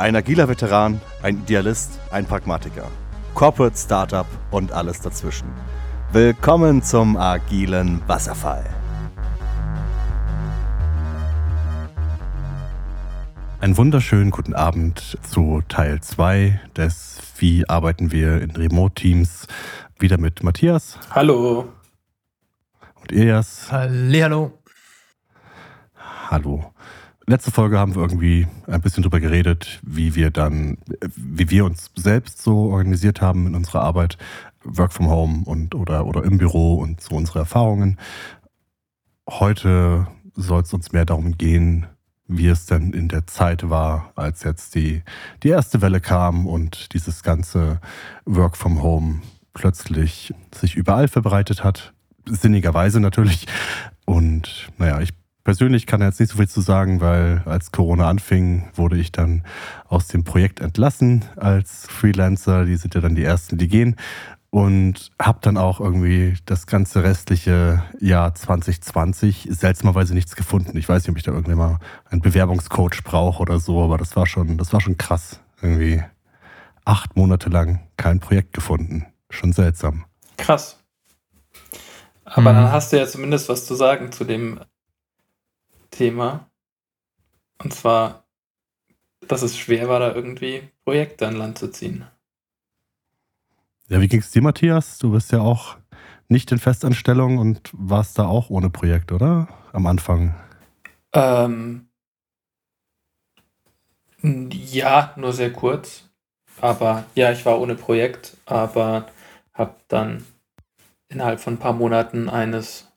Ein agiler Veteran, ein Idealist, ein Pragmatiker. Corporate Startup und alles dazwischen. Willkommen zum agilen Wasserfall. Einen wunderschönen guten Abend zu Teil 2 des Wie arbeiten wir in Remote-Teams. Wieder mit Matthias. Hallo. Und Elias. Hallo. Hallo. Letzte Folge haben wir irgendwie ein bisschen drüber geredet, wie wir dann, wie wir uns selbst so organisiert haben in unserer Arbeit, Work from Home und oder, oder im Büro und so unsere Erfahrungen. Heute soll es uns mehr darum gehen, wie es denn in der Zeit war, als jetzt die, die erste Welle kam und dieses ganze Work from Home plötzlich sich überall verbreitet hat. Sinnigerweise natürlich. Und naja, ich persönlich kann jetzt nicht so viel zu sagen, weil als Corona anfing, wurde ich dann aus dem Projekt entlassen als Freelancer. Die sind ja dann die ersten, die gehen und habe dann auch irgendwie das ganze restliche Jahr 2020 seltsamerweise nichts gefunden. Ich weiß nicht, ob ich da irgendwie mal einen Bewerbungscoach brauche oder so, aber das war schon, das war schon krass. Irgendwie acht Monate lang kein Projekt gefunden. Schon seltsam. Krass. Aber mhm. dann hast du ja zumindest was zu sagen zu dem Thema. Und zwar, dass es schwer war, da irgendwie Projekte an Land zu ziehen. Ja, wie ging es dir, Matthias? Du bist ja auch nicht in Festanstellung und warst da auch ohne Projekt, oder? Am Anfang. Ähm, ja, nur sehr kurz. Aber ja, ich war ohne Projekt, aber habe dann innerhalb von ein paar Monaten eines,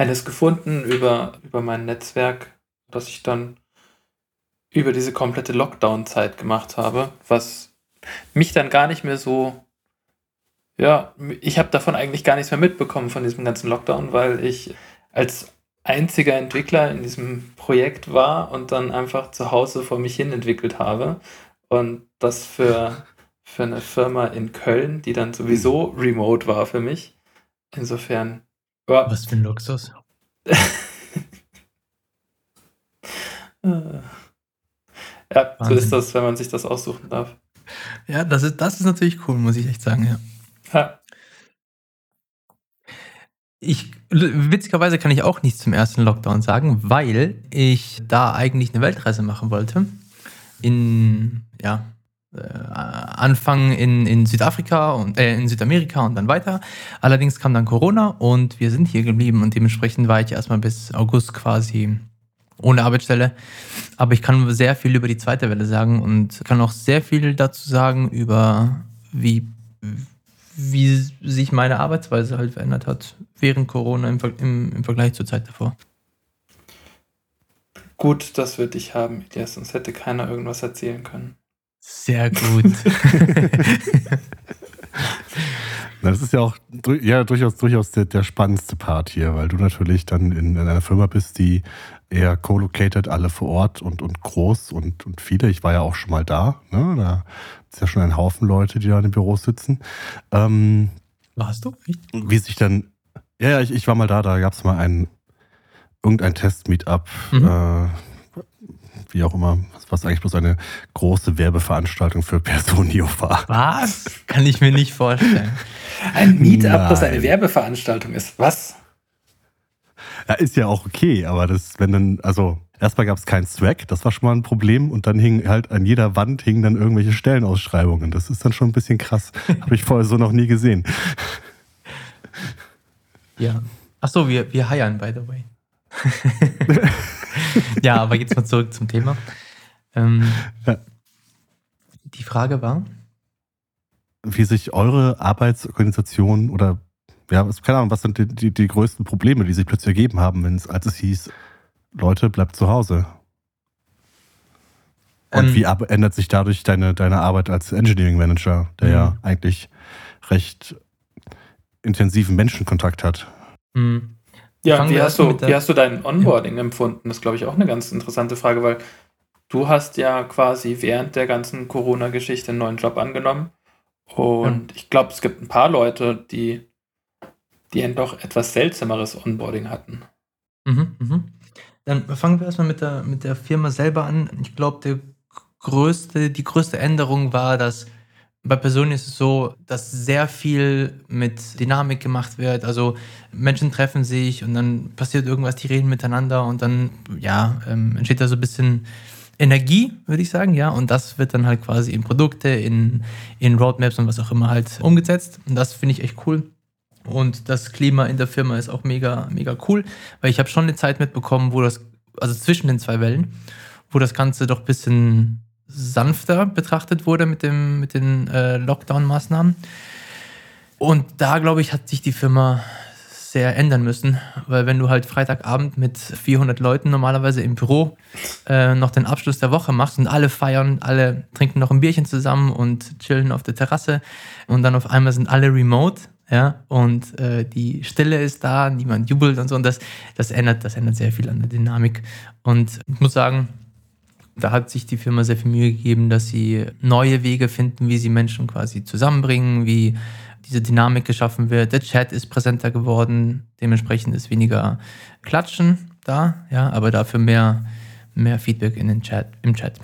eines gefunden über, über mein Netzwerk, das ich dann über diese komplette Lockdown-Zeit gemacht habe, was mich dann gar nicht mehr so ja, ich habe davon eigentlich gar nichts mehr mitbekommen von diesem ganzen Lockdown, weil ich als einziger Entwickler in diesem Projekt war und dann einfach zu Hause vor mich hin entwickelt habe. Und das für, für eine Firma in Köln, die dann sowieso remote war für mich. Insofern. Ja. Was für ein Luxus. ja, Wahnsinn. so ist das, wenn man sich das aussuchen darf. Ja, das ist, das ist natürlich cool, muss ich echt sagen, ja. Ja. Ich, witzigerweise kann ich auch nichts zum ersten Lockdown sagen, weil ich da eigentlich eine Weltreise machen wollte. In, ja, äh, Anfang in, in Südafrika und äh, in Südamerika und dann weiter. Allerdings kam dann Corona und wir sind hier geblieben und dementsprechend war ich erstmal bis August quasi ohne Arbeitsstelle. Aber ich kann sehr viel über die zweite Welle sagen und kann auch sehr viel dazu sagen über wie wie sich meine Arbeitsweise halt verändert hat während Corona im, im, im Vergleich zur Zeit davor. Gut, dass wir dich haben, Elias, sonst hätte keiner irgendwas erzählen können. Sehr gut. Das ist ja auch ja, durchaus, durchaus der, der spannendste Part hier, weil du natürlich dann in, in einer Firma bist, die eher co-located, alle vor Ort und, und groß und, und viele. Ich war ja auch schon mal da. Ne? Da ist ja schon ein Haufen Leute, die da in den Büros sitzen. Ähm, Warst du? Echt? Wie sich dann. Ja, ja, ich, ich war mal da, da gab es mal ein irgendein Test-Meetup. Mhm. Äh, wie auch immer, was eigentlich bloß eine große Werbeveranstaltung für Personio war. Was? Kann ich mir nicht vorstellen. Ein Meetup, Nein. das eine Werbeveranstaltung ist. Was? Ja, ist ja auch okay, aber das, wenn dann, also erstmal gab es keinen Swag, das war schon mal ein Problem und dann hing halt an jeder Wand hingen dann irgendwelche Stellenausschreibungen. Das ist dann schon ein bisschen krass. Habe ich vorher so noch nie gesehen. Ja. Achso, wir, wir heiern, by the way. ja, aber jetzt mal zurück zum Thema. Ähm, ja. Die Frage war, wie sich eure Arbeitsorganisation oder ja, keine Ahnung, was sind die, die, die größten Probleme, die sich plötzlich ergeben haben, wenn es, als es hieß, Leute, bleibt zu Hause? Und ähm, wie ändert sich dadurch deine, deine Arbeit als Engineering Manager, der mhm. ja eigentlich recht intensiven Menschenkontakt hat? Mhm. Ja, wie hast, du, wie hast du dein Onboarding ja. empfunden? Das ist, glaube ich, auch eine ganz interessante Frage, weil du hast ja quasi während der ganzen Corona-Geschichte einen neuen Job angenommen. Und ja. ich glaube, es gibt ein paar Leute, die, die ein doch etwas seltsameres Onboarding hatten. Mhm, mhm. Dann fangen wir erstmal mit der, mit der Firma selber an. Ich glaube, größte, die größte Änderung war, dass bei Personen ist es so, dass sehr viel mit Dynamik gemacht wird. Also Menschen treffen sich und dann passiert irgendwas, die reden miteinander und dann ja, ähm, entsteht da so ein bisschen Energie, würde ich sagen, ja. Und das wird dann halt quasi in Produkte, in, in Roadmaps und was auch immer halt umgesetzt. Und das finde ich echt cool. Und das Klima in der Firma ist auch mega, mega cool, weil ich habe schon eine Zeit mitbekommen, wo das, also zwischen den zwei Wellen, wo das Ganze doch ein bisschen sanfter betrachtet wurde mit, dem, mit den äh, Lockdown-Maßnahmen. Und da, glaube ich, hat sich die Firma sehr ändern müssen, weil wenn du halt Freitagabend mit 400 Leuten normalerweise im Büro äh, noch den Abschluss der Woche machst und alle feiern, alle trinken noch ein Bierchen zusammen und chillen auf der Terrasse und dann auf einmal sind alle remote, ja, und äh, die Stille ist da, niemand jubelt und so und das, das ändert, das ändert sehr viel an der Dynamik und ich muss sagen, da hat sich die Firma sehr viel Mühe gegeben, dass sie neue Wege finden, wie sie Menschen quasi zusammenbringen, wie diese Dynamik geschaffen wird. Der Chat ist präsenter geworden, dementsprechend ist weniger Klatschen da, ja, aber dafür mehr, mehr Feedback in den Chat, im Chat.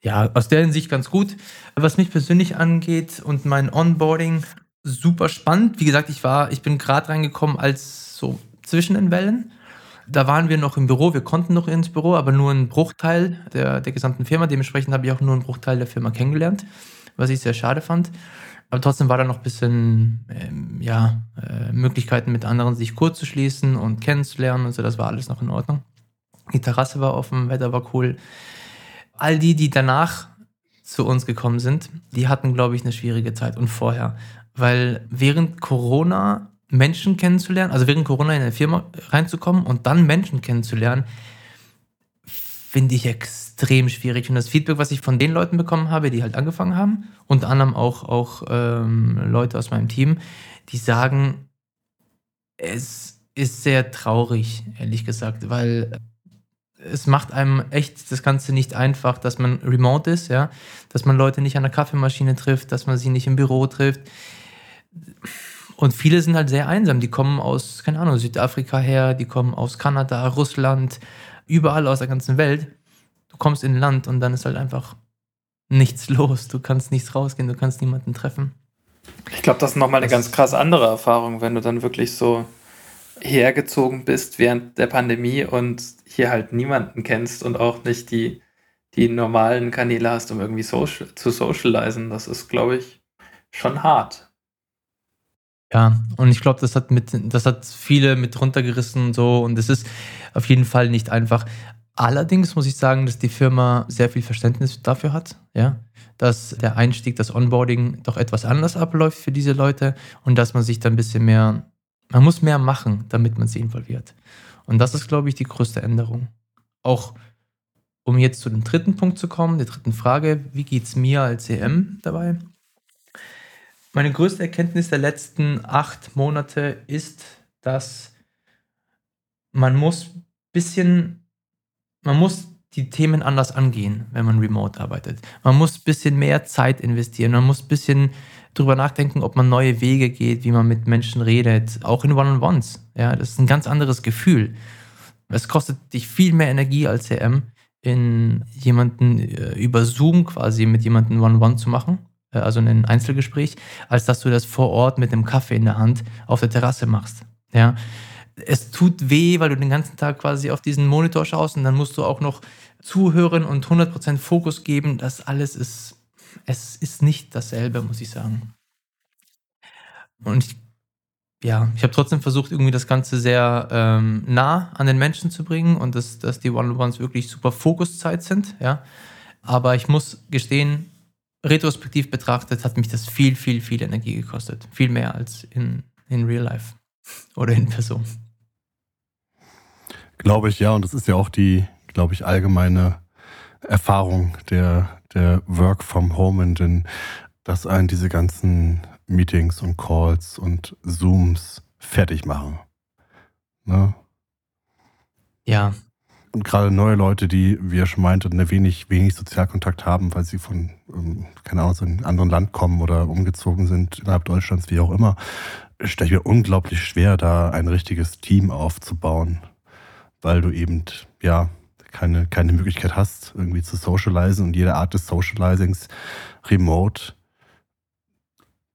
Ja, aus der Hinsicht ganz gut. Was mich persönlich angeht und mein Onboarding, super spannend. Wie gesagt, ich war, ich bin gerade reingekommen als so zwischen den Wellen. Da waren wir noch im Büro, wir konnten noch ins Büro, aber nur ein Bruchteil der, der gesamten Firma. Dementsprechend habe ich auch nur einen Bruchteil der Firma kennengelernt, was ich sehr schade fand. Aber trotzdem war da noch ein bisschen ähm, ja, äh, Möglichkeiten mit anderen sich kurz zu schließen und kennenzulernen und so. Das war alles noch in Ordnung. Die Terrasse war offen, Wetter war cool. All die, die danach zu uns gekommen sind, die hatten, glaube ich, eine schwierige Zeit und vorher. Weil während Corona Menschen kennenzulernen, also während Corona in eine Firma reinzukommen und dann Menschen kennenzulernen, finde ich extrem schwierig. Und das Feedback, was ich von den Leuten bekommen habe, die halt angefangen haben, unter anderem auch, auch ähm, Leute aus meinem Team, die sagen, es ist sehr traurig, ehrlich gesagt, weil es macht einem echt das Ganze nicht einfach, dass man remote ist, ja, dass man Leute nicht an der Kaffeemaschine trifft, dass man sie nicht im Büro trifft und viele sind halt sehr einsam. Die kommen aus, keine Ahnung, Südafrika her, die kommen aus Kanada, Russland, überall aus der ganzen Welt. Du kommst in ein Land und dann ist halt einfach nichts los. Du kannst nichts rausgehen, du kannst niemanden treffen. Ich glaube, das ist nochmal eine ganz krass andere Erfahrung, wenn du dann wirklich so hergezogen bist während der Pandemie und hier halt niemanden kennst und auch nicht die, die normalen Kanäle hast, um irgendwie social, zu socialisen. Das ist, glaube ich, schon hart. Ja, und ich glaube, das hat mit, das hat viele mit runtergerissen und so. Und es ist auf jeden Fall nicht einfach. Allerdings muss ich sagen, dass die Firma sehr viel Verständnis dafür hat, ja, dass der Einstieg, das Onboarding doch etwas anders abläuft für diese Leute und dass man sich da ein bisschen mehr, man muss mehr machen, damit man sie involviert. Und das ist, glaube ich, die größte Änderung. Auch um jetzt zu dem dritten Punkt zu kommen, der dritten Frage, wie geht es mir als EM dabei? Meine größte Erkenntnis der letzten acht Monate ist, dass man muss bisschen, man muss die Themen anders angehen, wenn man remote arbeitet. Man muss ein bisschen mehr Zeit investieren. Man muss ein bisschen drüber nachdenken, ob man neue Wege geht, wie man mit Menschen redet, auch in One-on-Ones. Ja, das ist ein ganz anderes Gefühl. Es kostet dich viel mehr Energie als CM, in jemanden äh, über Zoom quasi mit jemandem One-on-One zu machen also ein Einzelgespräch, als dass du das vor Ort mit einem Kaffee in der Hand auf der Terrasse machst. Ja. Es tut weh, weil du den ganzen Tag quasi auf diesen Monitor schaust und dann musst du auch noch zuhören und 100% Fokus geben. Das alles ist, es ist nicht dasselbe, muss ich sagen. Und ich, ja, ich habe trotzdem versucht, irgendwie das Ganze sehr ähm, nah an den Menschen zu bringen und dass, dass die One-on-Ones wirklich super Fokuszeit sind. Ja. Aber ich muss gestehen, retrospektiv betrachtet hat mich das viel, viel, viel Energie gekostet. Viel mehr als in, in Real Life oder in Person. Glaube ich, ja. Und das ist ja auch die, glaube ich, allgemeine Erfahrung der, der Work from Home, denn dass einen diese ganzen Meetings und Calls und Zooms fertig machen. Ne? Ja, und gerade neue Leute, die, wie er schon meinte, eine wenig, wenig Sozialkontakt haben, weil sie von, ähm, keine Ahnung, aus einem anderen Land kommen oder umgezogen sind, innerhalb Deutschlands, wie auch immer, stelle ich mir unglaublich schwer, da ein richtiges Team aufzubauen. Weil du eben, ja, keine, keine Möglichkeit hast, irgendwie zu socialisen und jede Art des Socializings remote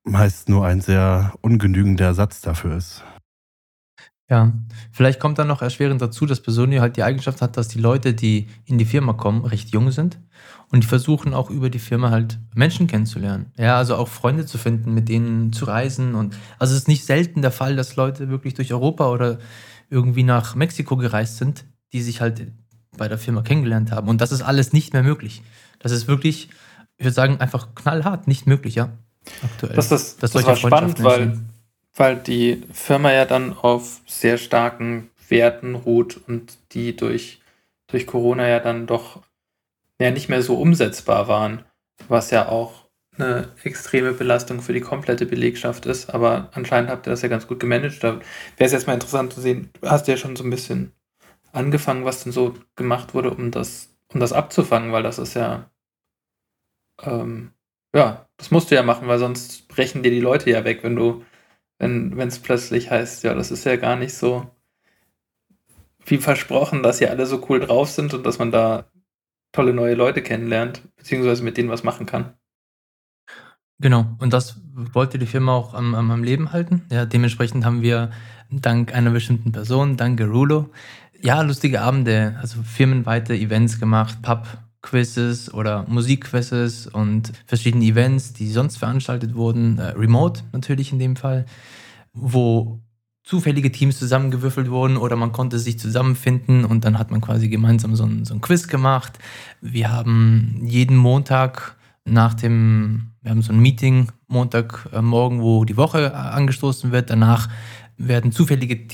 meist nur ein sehr ungenügender Ersatz dafür ist. Ja, vielleicht kommt dann noch erschwerend dazu, dass Personio halt die Eigenschaft hat, dass die Leute, die in die Firma kommen, recht jung sind und die versuchen auch über die Firma halt Menschen kennenzulernen. Ja, also auch Freunde zu finden, mit denen zu reisen und also es ist nicht selten der Fall, dass Leute wirklich durch Europa oder irgendwie nach Mexiko gereist sind, die sich halt bei der Firma kennengelernt haben und das ist alles nicht mehr möglich. Das ist wirklich, ich würde sagen, einfach knallhart nicht möglich, ja. Aktuell. Das ist das, das war spannend, weil weil die Firma ja dann auf sehr starken Werten ruht und die durch, durch Corona ja dann doch ja nicht mehr so umsetzbar waren, was ja auch eine extreme Belastung für die komplette Belegschaft ist. Aber anscheinend habt ihr das ja ganz gut gemanagt. Da wäre es jetzt mal interessant zu sehen, du hast ja schon so ein bisschen angefangen, was denn so gemacht wurde, um das, um das abzufangen, weil das ist ja, ähm, ja, das musst du ja machen, weil sonst brechen dir die Leute ja weg, wenn du wenn es plötzlich heißt, ja, das ist ja gar nicht so wie versprochen, dass hier alle so cool drauf sind und dass man da tolle neue Leute kennenlernt, beziehungsweise mit denen was machen kann. Genau, und das wollte die Firma auch am, am Leben halten. Ja, dementsprechend haben wir dank einer bestimmten Person, dank Gerulo, ja, lustige Abende, also firmenweite Events gemacht, Pub-Quizzes oder Musikquizzes und verschiedene Events, die sonst veranstaltet wurden, äh, remote natürlich in dem Fall wo zufällige Teams zusammengewürfelt wurden oder man konnte sich zusammenfinden und dann hat man quasi gemeinsam so ein, so ein Quiz gemacht. Wir haben jeden Montag nach dem, wir haben so ein Meeting Montagmorgen, wo die Woche angestoßen wird. Danach werden zufällige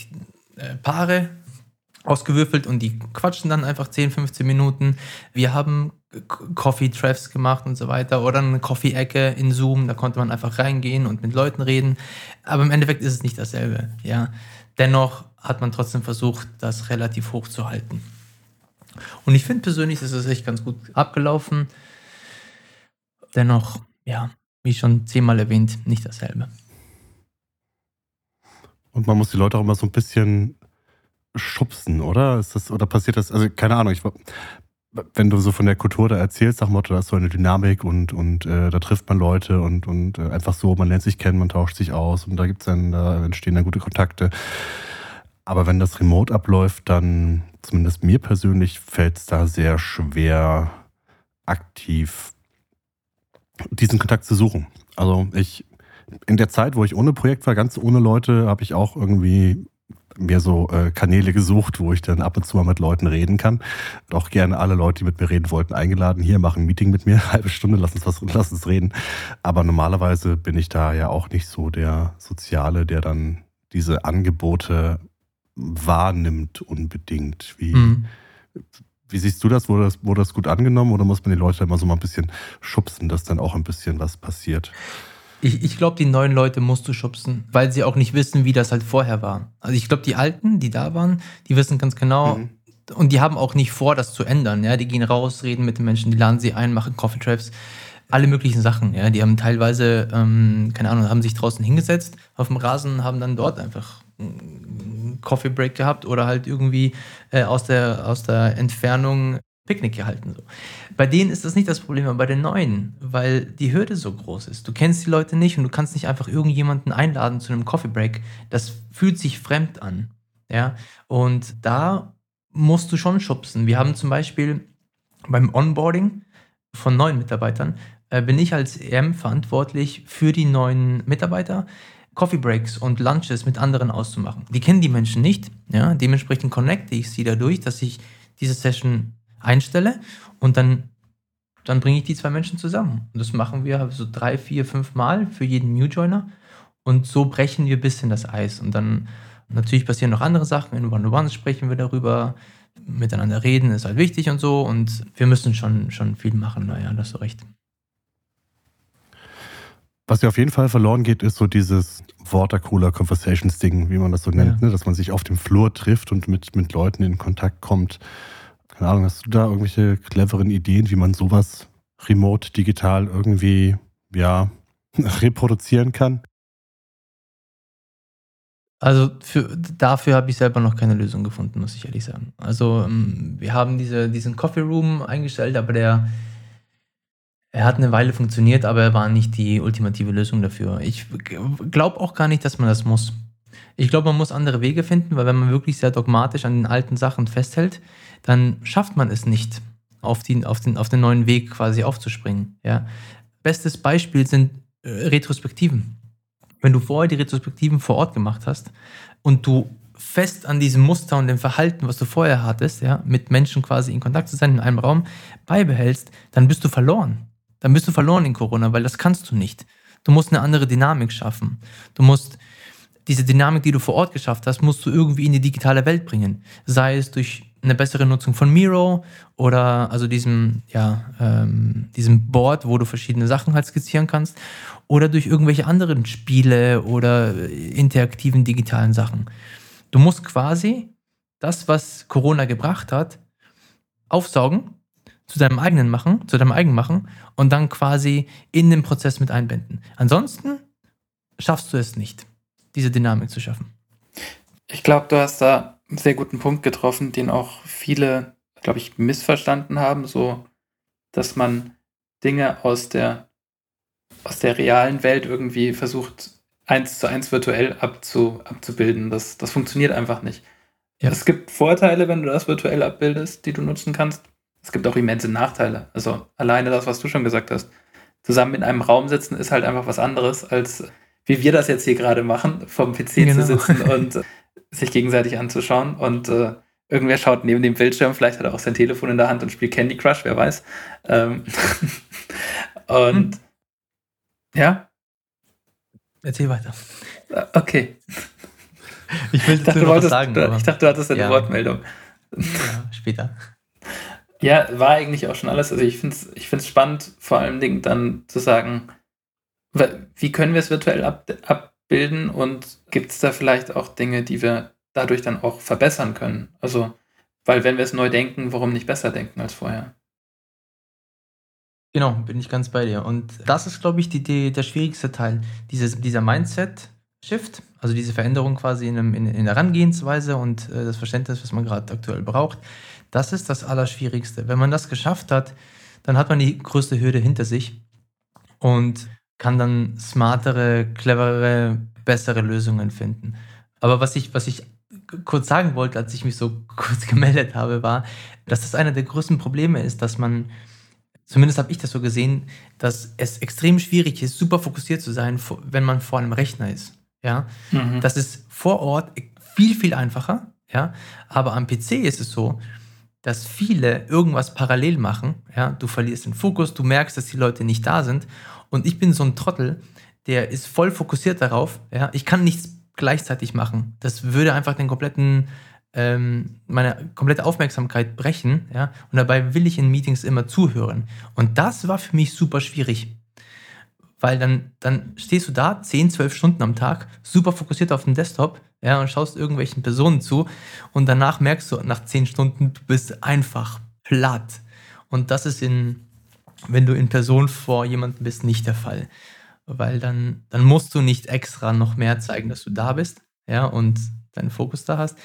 äh, Paare ausgewürfelt und die quatschen dann einfach 10, 15 Minuten. Wir haben Coffee-Treffs gemacht und so weiter oder eine Coffee-Ecke in Zoom, da konnte man einfach reingehen und mit Leuten reden. Aber im Endeffekt ist es nicht dasselbe. Ja. Dennoch hat man trotzdem versucht, das relativ hoch zu halten. Und ich finde persönlich, ist es echt ganz gut abgelaufen. Dennoch, ja, wie schon zehnmal erwähnt, nicht dasselbe. Und man muss die Leute auch immer so ein bisschen schubsen, oder? Ist das, oder passiert das, also keine Ahnung, ich wenn du so von der Kultur da erzählst, sag Motto, da ist so eine Dynamik und, und äh, da trifft man Leute und, und äh, einfach so, man lernt sich kennen, man tauscht sich aus und da gibt's dann, da entstehen dann gute Kontakte. Aber wenn das remote abläuft, dann, zumindest mir persönlich, fällt es da sehr schwer, aktiv diesen Kontakt zu suchen. Also ich, in der Zeit, wo ich ohne Projekt war, ganz ohne Leute, habe ich auch irgendwie mir so äh, Kanäle gesucht, wo ich dann ab und zu mal mit Leuten reden kann. Und auch gerne alle Leute, die mit mir reden wollten, eingeladen. Hier, machen ein Meeting mit mir, halbe Stunde, lass uns was, lass uns reden. Aber normalerweise bin ich da ja auch nicht so der Soziale, der dann diese Angebote wahrnimmt unbedingt. Wie, mhm. wie siehst du das? Wurde, das? wurde das gut angenommen oder muss man die Leute immer so mal ein bisschen schubsen, dass dann auch ein bisschen was passiert? Ich, ich glaube, die neuen Leute musst du schubsen, weil sie auch nicht wissen, wie das halt vorher war. Also ich glaube, die Alten, die da waren, die wissen ganz genau, mhm. und die haben auch nicht vor, das zu ändern. Ja, die gehen raus, reden mit den Menschen, die laden sie ein, machen Coffee Traps, alle möglichen Sachen. Ja, die haben teilweise, ähm, keine Ahnung, haben sich draußen hingesetzt auf dem Rasen, haben dann dort einfach einen Coffee Break gehabt oder halt irgendwie äh, aus der aus der Entfernung Picknick gehalten. So. Bei denen ist das nicht das Problem, aber bei den Neuen, weil die Hürde so groß ist. Du kennst die Leute nicht und du kannst nicht einfach irgendjemanden einladen zu einem Coffee Break. Das fühlt sich fremd an. Ja? Und da musst du schon schubsen. Wir haben zum Beispiel beim Onboarding von neuen Mitarbeitern, äh, bin ich als EM verantwortlich für die neuen Mitarbeiter, Coffee Breaks und Lunches mit anderen auszumachen. Die kennen die Menschen nicht. Ja? Dementsprechend connecte ich sie dadurch, dass ich diese Session einstelle und dann, dann bringe ich die zwei Menschen zusammen. Und das machen wir so drei, vier, fünf Mal für jeden New Joiner. Und so brechen wir ein bisschen das Eis. Und dann natürlich passieren noch andere Sachen. In One-on-Ones sprechen wir darüber. Miteinander reden ist halt wichtig und so. Und wir müssen schon, schon viel machen. Naja, das ist so recht. Was ja auf jeden Fall verloren geht, ist so dieses Watercooler Conversations Ding, wie man das so nennt, ja. ne? dass man sich auf dem Flur trifft und mit, mit Leuten in Kontakt kommt. Keine Ahnung, hast du da irgendwelche cleveren Ideen, wie man sowas remote, digital irgendwie, ja, reproduzieren kann? Also für, dafür habe ich selber noch keine Lösung gefunden, muss ich ehrlich sagen. Also ähm, wir haben diese, diesen Coffee Room eingestellt, aber der er hat eine Weile funktioniert, aber er war nicht die ultimative Lösung dafür. Ich glaube auch gar nicht, dass man das muss. Ich glaube, man muss andere Wege finden, weil wenn man wirklich sehr dogmatisch an den alten Sachen festhält, dann schafft man es nicht, auf, die, auf, den, auf den neuen Weg quasi aufzuspringen. Ja? Bestes Beispiel sind äh, Retrospektiven. Wenn du vorher die Retrospektiven vor Ort gemacht hast und du fest an diesem Muster und dem Verhalten, was du vorher hattest, ja, mit Menschen quasi in Kontakt zu sein in einem Raum, beibehältst, dann bist du verloren. Dann bist du verloren in Corona, weil das kannst du nicht. Du musst eine andere Dynamik schaffen. Du musst diese Dynamik, die du vor Ort geschafft hast, musst du irgendwie in die digitale Welt bringen. Sei es durch eine bessere Nutzung von Miro oder also diesem, ja, ähm, diesem Board, wo du verschiedene Sachen halt skizzieren kannst, oder durch irgendwelche anderen Spiele oder interaktiven digitalen Sachen. Du musst quasi das, was Corona gebracht hat, aufsaugen, zu deinem eigenen machen, zu deinem eigenen machen und dann quasi in den Prozess mit einbinden. Ansonsten schaffst du es nicht, diese Dynamik zu schaffen. Ich glaube, du hast da einen sehr guten Punkt getroffen, den auch viele, glaube ich, missverstanden haben, so dass man Dinge aus der, aus der realen Welt irgendwie versucht, eins zu eins virtuell abzu, abzubilden. Das, das funktioniert einfach nicht. Ja. Es gibt Vorteile, wenn du das virtuell abbildest, die du nutzen kannst. Es gibt auch immense Nachteile. Also alleine das, was du schon gesagt hast. Zusammen in einem Raum sitzen ist halt einfach was anderes, als wie wir das jetzt hier gerade machen, vom PC genau. zu sitzen und sich gegenseitig anzuschauen. Und äh, irgendwer schaut neben dem Bildschirm, vielleicht hat er auch sein Telefon in der Hand und spielt Candy Crush, wer weiß. Ähm und hm. ja. Erzähl weiter. Äh, okay. Ich, will dachte, du wolltest, sagen, du, ich dachte, du hattest eine ja. Wortmeldung. Ja, später. Ja, war eigentlich auch schon alles. Also ich finde es ich find's spannend, vor allen Dingen dann zu sagen, wie können wir es virtuell ab, abbilden und gibt es da vielleicht auch Dinge, die wir dadurch dann auch verbessern können? Also, weil wenn wir es neu denken, warum nicht besser denken als vorher? Genau, bin ich ganz bei dir. Und das ist, glaube ich, die, die, der schwierigste Teil, dieses, dieser Mindset-Shift, also diese Veränderung quasi in, in, in der Herangehensweise und äh, das Verständnis, was man gerade aktuell braucht. Das ist das Allerschwierigste. Wenn man das geschafft hat, dann hat man die größte Hürde hinter sich. Und kann dann smartere, cleverere, bessere Lösungen finden. Aber was ich, was ich kurz sagen wollte, als ich mich so kurz gemeldet habe, war, dass das einer der größten Probleme ist, dass man, zumindest habe ich das so gesehen, dass es extrem schwierig ist, super fokussiert zu sein, wenn man vor einem Rechner ist. Ja, mhm. das ist vor Ort viel, viel einfacher. Ja, aber am PC ist es so, dass viele irgendwas parallel machen. Ja, du verlierst den Fokus, du merkst, dass die Leute nicht da sind und ich bin so ein Trottel, der ist voll fokussiert darauf. Ja? Ich kann nichts gleichzeitig machen. Das würde einfach den kompletten, ähm, meine komplette Aufmerksamkeit brechen. Ja? Und dabei will ich in Meetings immer zuhören. Und das war für mich super schwierig. Weil dann, dann stehst du da 10, 12 Stunden am Tag, super fokussiert auf dem Desktop, ja, und schaust irgendwelchen Personen zu und danach merkst du nach 10 Stunden, du bist einfach platt. Und das ist in, wenn du in Person vor jemandem bist, nicht der Fall. Weil dann, dann musst du nicht extra noch mehr zeigen, dass du da bist, ja, und deinen Fokus da hast,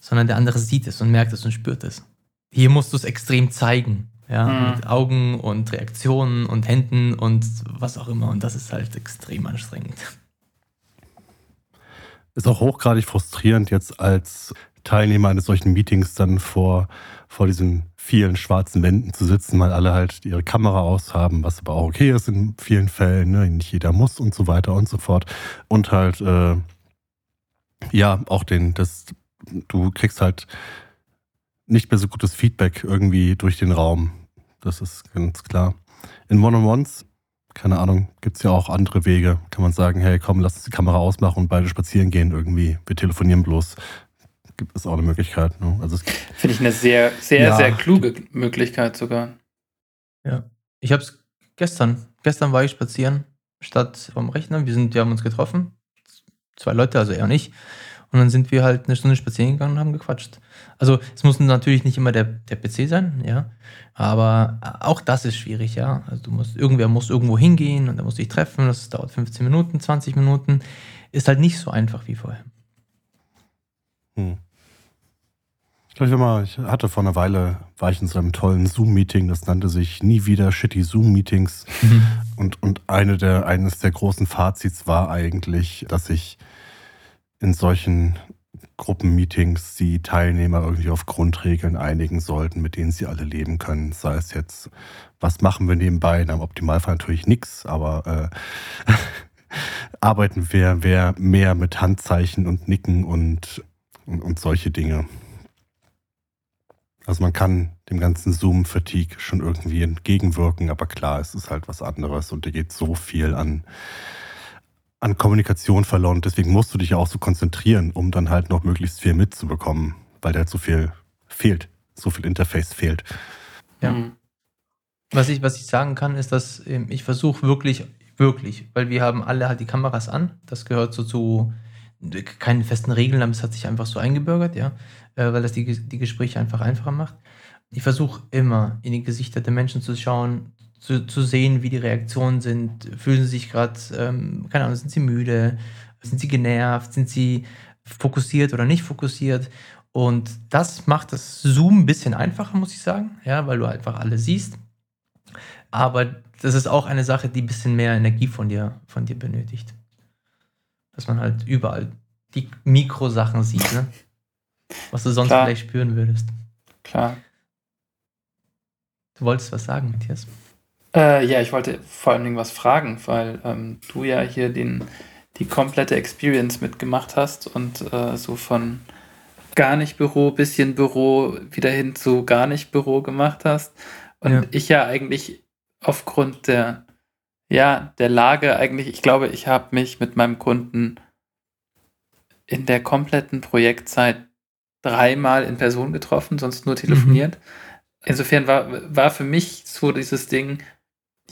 sondern der andere sieht es und merkt es und spürt es. Hier musst du es extrem zeigen, ja, mhm. mit Augen und Reaktionen und Händen und was auch immer. Und das ist halt extrem anstrengend. Ist auch hochgradig frustrierend, jetzt als Teilnehmer eines solchen Meetings dann vor, vor diesen vielen schwarzen Wänden zu sitzen, weil alle halt ihre Kamera aus haben, was aber auch okay ist in vielen Fällen, ne? nicht jeder muss und so weiter und so fort. Und halt, äh, ja, auch den, das, du kriegst halt nicht mehr so gutes Feedback irgendwie durch den Raum. Das ist ganz klar. In One-on-Ones, keine Ahnung, gibt es ja auch andere Wege. Kann man sagen, hey, komm, lass uns die Kamera ausmachen und beide spazieren gehen irgendwie. Wir telefonieren bloß gibt es auch eine Möglichkeit. Ne? Also Finde ich eine sehr, sehr, ja. sehr kluge Möglichkeit sogar. Ja. Ich habe es gestern, gestern war ich spazieren statt vom Rechner. Wir, sind, wir haben uns getroffen. Zwei Leute, also er und ich. Und dann sind wir halt eine Stunde spazieren gegangen und haben gequatscht. Also es muss natürlich nicht immer der, der PC sein, ja. Aber auch das ist schwierig, ja. Also du musst, irgendwer muss irgendwo hingehen und dann muss dich treffen. Das dauert 15 Minuten, 20 Minuten. Ist halt nicht so einfach wie vorher. Hm. Ich mal, ich hatte vor einer Weile, war ich in so einem tollen Zoom-Meeting, das nannte sich Nie wieder Shitty Zoom-Meetings. Mhm. Und, und eine der, eines der großen Fazits war eigentlich, dass ich in solchen Gruppenmeetings die Teilnehmer irgendwie auf Grundregeln einigen sollten, mit denen sie alle leben können. Sei es jetzt, was machen wir nebenbei? Im Optimalfall natürlich nichts, aber äh, arbeiten wir, wir mehr mit Handzeichen und Nicken und, und, und solche Dinge. Also man kann dem ganzen Zoom-Fatigue schon irgendwie entgegenwirken, aber klar, es ist halt was anderes und dir geht so viel an, an Kommunikation verloren. Deswegen musst du dich ja auch so konzentrieren, um dann halt noch möglichst viel mitzubekommen, weil da halt so viel fehlt, so viel Interface fehlt. Ja. Mhm. Was ich, was ich sagen kann, ist, dass ähm, ich versuche wirklich, wirklich, weil wir haben alle halt die Kameras an. Das gehört so zu keinen festen Regeln, aber es hat sich einfach so eingebürgert, ja, äh, weil das die, die Gespräche einfach einfacher macht. Ich versuche immer in die Gesichter der Menschen zu schauen, zu, zu sehen, wie die Reaktionen sind. Fühlen sie sich gerade, ähm, keine Ahnung, sind sie müde? Sind sie genervt? Sind sie fokussiert oder nicht fokussiert? Und das macht das Zoom ein bisschen einfacher, muss ich sagen, ja, weil du einfach alle siehst. Aber das ist auch eine Sache, die ein bisschen mehr Energie von dir, von dir benötigt. Dass man halt überall die Mikrosachen sieht, ne? Was du sonst Klar. vielleicht spüren würdest. Klar. Du wolltest was sagen, Matthias? Äh, ja, ich wollte vor allen Dingen was fragen, weil ähm, du ja hier den, die komplette Experience mitgemacht hast und äh, so von gar nicht Büro, bisschen Büro wieder hin zu gar nicht Büro gemacht hast. Und ja. ich ja eigentlich aufgrund der, ja, der Lage eigentlich, ich glaube, ich habe mich mit meinem Kunden in der kompletten Projektzeit dreimal in Person getroffen, sonst nur telefoniert. Mhm. Insofern war, war für mich so dieses Ding,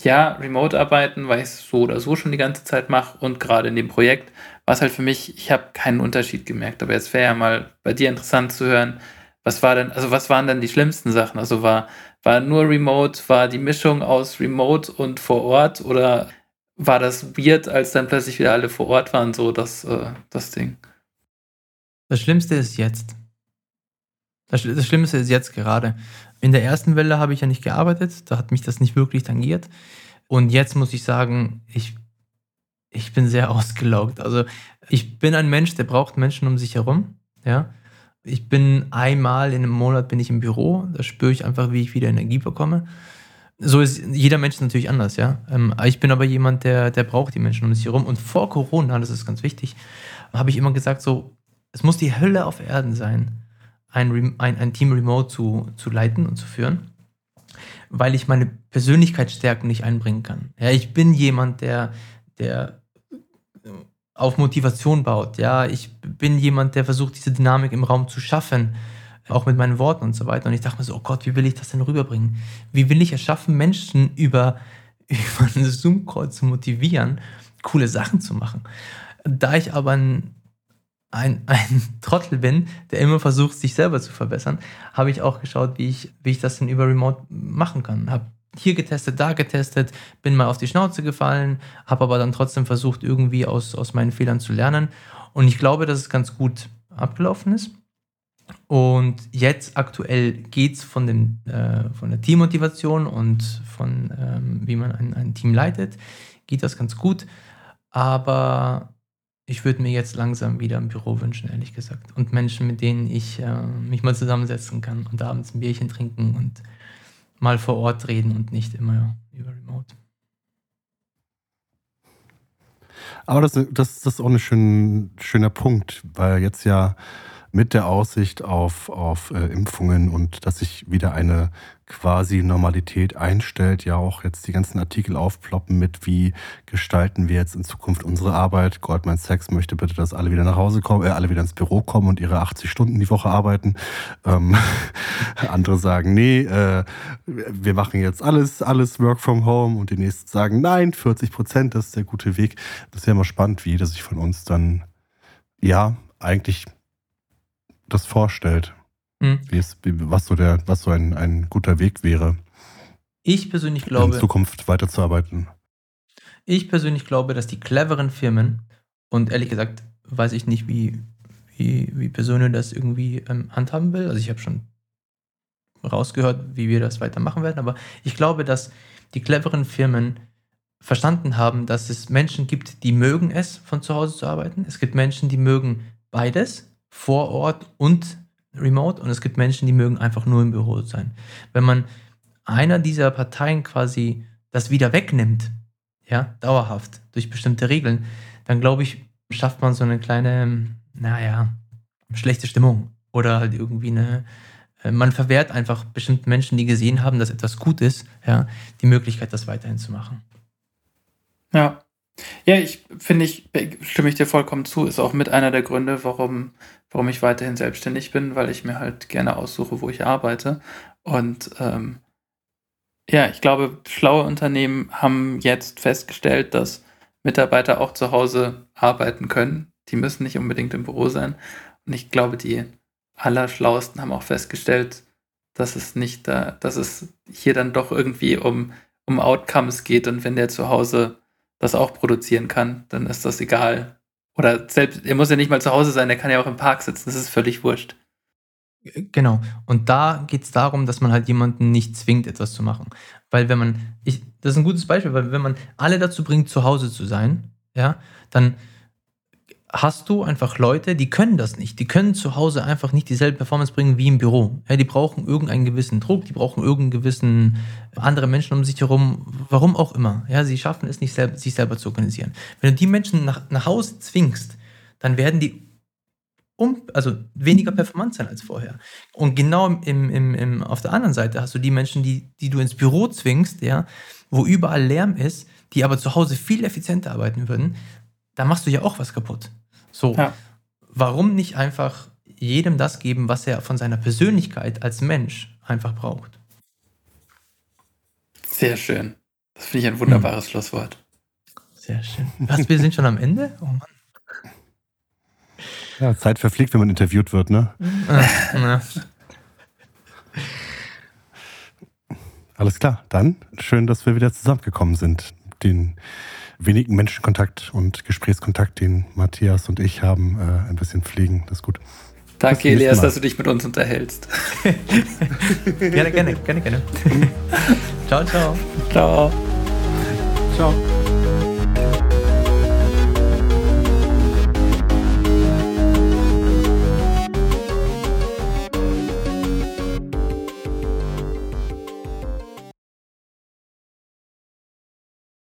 ja, Remote-Arbeiten, weil ich es so oder so schon die ganze Zeit mache und gerade in dem Projekt war es halt für mich, ich habe keinen Unterschied gemerkt. Aber jetzt wäre ja mal bei dir interessant zu hören, was war denn, also was waren dann die schlimmsten Sachen? Also war, war nur Remote, war die Mischung aus Remote und vor Ort oder war das weird, als dann plötzlich wieder alle vor Ort waren, so das, äh, das Ding? Das Schlimmste ist jetzt. Das, das Schlimmste ist jetzt gerade. In der ersten Welle habe ich ja nicht gearbeitet, da hat mich das nicht wirklich tangiert. Und jetzt muss ich sagen, ich, ich bin sehr ausgelaugt. Also ich bin ein Mensch, der braucht Menschen um sich herum. Ja. Ich bin einmal in einem Monat bin ich im Büro, da spüre ich einfach, wie ich wieder Energie bekomme. So ist jeder Mensch natürlich anders, ja. Ähm, ich bin aber jemand, der, der braucht die Menschen um sich herum. Und vor Corona, das ist ganz wichtig, habe ich immer gesagt, so, es muss die Hölle auf Erden sein ein, ein, ein Team remote zu, zu leiten und zu führen, weil ich meine Persönlichkeitsstärken nicht einbringen kann. Ja, ich bin jemand, der, der auf Motivation baut. Ja, ich bin jemand, der versucht, diese Dynamik im Raum zu schaffen, auch mit meinen Worten und so weiter. Und ich dachte mir so, oh Gott, wie will ich das denn rüberbringen? Wie will ich es schaffen, Menschen über, über einen Zoom-Call zu motivieren, coole Sachen zu machen? Da ich aber ein ein, ein Trottel bin, der immer versucht, sich selber zu verbessern, habe ich auch geschaut, wie ich, wie ich das denn über Remote machen kann. Habe hier getestet, da getestet, bin mal auf die Schnauze gefallen, habe aber dann trotzdem versucht, irgendwie aus, aus meinen Fehlern zu lernen. Und ich glaube, dass es ganz gut abgelaufen ist. Und jetzt aktuell geht es von, äh, von der Teammotivation und von ähm, wie man ein, ein Team leitet, geht das ganz gut. Aber ich würde mir jetzt langsam wieder ein Büro wünschen, ehrlich gesagt. Und Menschen, mit denen ich äh, mich mal zusammensetzen kann und abends ein Bierchen trinken und mal vor Ort reden und nicht immer über Remote. Aber das, das, das ist auch ein schön, schöner Punkt, weil jetzt ja mit der Aussicht auf, auf äh, Impfungen und dass sich wieder eine quasi Normalität einstellt, ja auch jetzt die ganzen Artikel aufploppen mit, wie gestalten wir jetzt in Zukunft unsere Arbeit. Goldman Sachs möchte bitte, dass alle wieder nach Hause kommen, äh, alle wieder ins Büro kommen und ihre 80 Stunden die Woche arbeiten. Ähm, andere sagen, nee, äh, wir machen jetzt alles, alles Work from Home und die nächsten sagen, nein, 40 Prozent, das ist der gute Weg. Das ist ja immer spannend, wie jeder sich von uns dann, ja, eigentlich das vorstellt. Hm. Wie es, was so, der, was so ein, ein guter Weg wäre. Ich persönlich glaube. In Zukunft weiterzuarbeiten. Ich persönlich glaube, dass die cleveren Firmen, und ehrlich gesagt weiß ich nicht, wie, wie, wie Personen das irgendwie ähm, handhaben will. Also ich habe schon rausgehört, wie wir das weitermachen werden, aber ich glaube, dass die cleveren Firmen verstanden haben, dass es Menschen gibt, die mögen es, von zu Hause zu arbeiten. Es gibt Menschen, die mögen beides, vor Ort und remote. Und es gibt Menschen, die mögen einfach nur im Büro sein. Wenn man einer dieser Parteien quasi das wieder wegnimmt, ja, dauerhaft, durch bestimmte Regeln, dann glaube ich, schafft man so eine kleine, naja, schlechte Stimmung. Oder halt irgendwie eine, äh, man verwehrt einfach bestimmten Menschen, die gesehen haben, dass etwas gut ist, ja, die Möglichkeit, das weiterhin zu machen. Ja. Ja, ich finde ich, stimme ich dir vollkommen zu, ist auch mit einer der Gründe, warum, warum ich weiterhin selbstständig bin, weil ich mir halt gerne aussuche, wo ich arbeite. Und ähm, ja, ich glaube, schlaue Unternehmen haben jetzt festgestellt, dass Mitarbeiter auch zu Hause arbeiten können. Die müssen nicht unbedingt im Büro sein. Und ich glaube, die Allerschlauesten haben auch festgestellt, dass es nicht da, dass es hier dann doch irgendwie um, um Outcomes geht und wenn der zu Hause das auch produzieren kann, dann ist das egal. Oder selbst, er muss ja nicht mal zu Hause sein, er kann ja auch im Park sitzen, das ist völlig wurscht. Genau. Und da geht es darum, dass man halt jemanden nicht zwingt, etwas zu machen. Weil wenn man, ich, das ist ein gutes Beispiel, weil wenn man alle dazu bringt, zu Hause zu sein, ja, dann hast du einfach Leute, die können das nicht. Die können zu Hause einfach nicht dieselbe Performance bringen wie im Büro. Ja, die brauchen irgendeinen gewissen Druck, die brauchen irgendeinen gewissen andere Menschen um sich herum, warum auch immer. Ja, sie schaffen es nicht, selber, sich selber zu organisieren. Wenn du die Menschen nach, nach Hause zwingst, dann werden die um, also weniger performant sein als vorher. Und genau im, im, im, auf der anderen Seite hast du die Menschen, die, die du ins Büro zwingst, ja, wo überall Lärm ist, die aber zu Hause viel effizienter arbeiten würden, da machst du ja auch was kaputt. So, ja. warum nicht einfach jedem das geben, was er von seiner Persönlichkeit als Mensch einfach braucht? Sehr schön. Das finde ich ein wunderbares hm. Schlusswort. Sehr schön. Was, wir sind schon am Ende? Oh Mann. Ja, Zeit verfliegt, wenn man interviewt wird, ne? Alles klar, dann schön, dass wir wieder zusammengekommen sind. Den wenigen Menschenkontakt und Gesprächskontakt, den Matthias und ich haben, äh, ein bisschen pflegen. Das ist gut. Danke, Elias, dass du dich mit uns unterhältst. gerne, gerne, gerne, gerne. ciao, ciao. Ciao. Ciao.